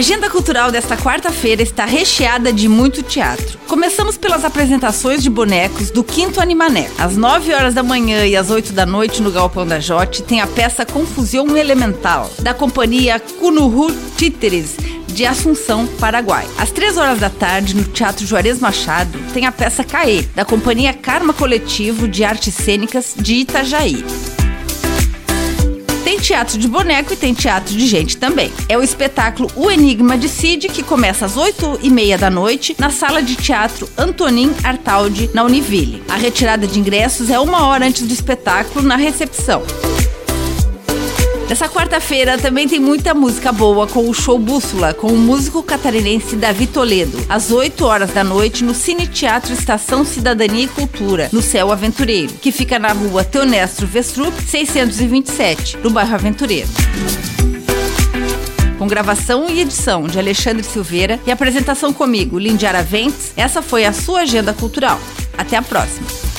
agenda cultural desta quarta-feira está recheada de muito teatro. Começamos pelas apresentações de bonecos do Quinto Animané. Às 9 horas da manhã e às 8 da noite no Galpão da Jote tem a peça Confusão Elemental, da companhia Kunuhu Títeres, de Assunção, Paraguai. Às 3 horas da tarde, no Teatro Juarez Machado, tem a peça Caê, da companhia Karma Coletivo de Artes Cênicas de Itajaí. Tem teatro de boneco e tem teatro de gente também. É o espetáculo O Enigma de Cid, que começa às 8 e meia da noite na sala de teatro Antonin Artaud, na Univille. A retirada de ingressos é uma hora antes do espetáculo na recepção. Nessa quarta-feira também tem muita música boa com o show Bússola, com o músico catarinense Davi Toledo, às 8 horas da noite no Cine Teatro Estação Cidadania e Cultura, no Céu Aventureiro, que fica na rua Teonestro Vestrup, 627, no bairro Aventureiro com gravação e edição de Alexandre Silveira e apresentação comigo, Lindiara Ventes, essa foi a sua agenda cultural. Até a próxima!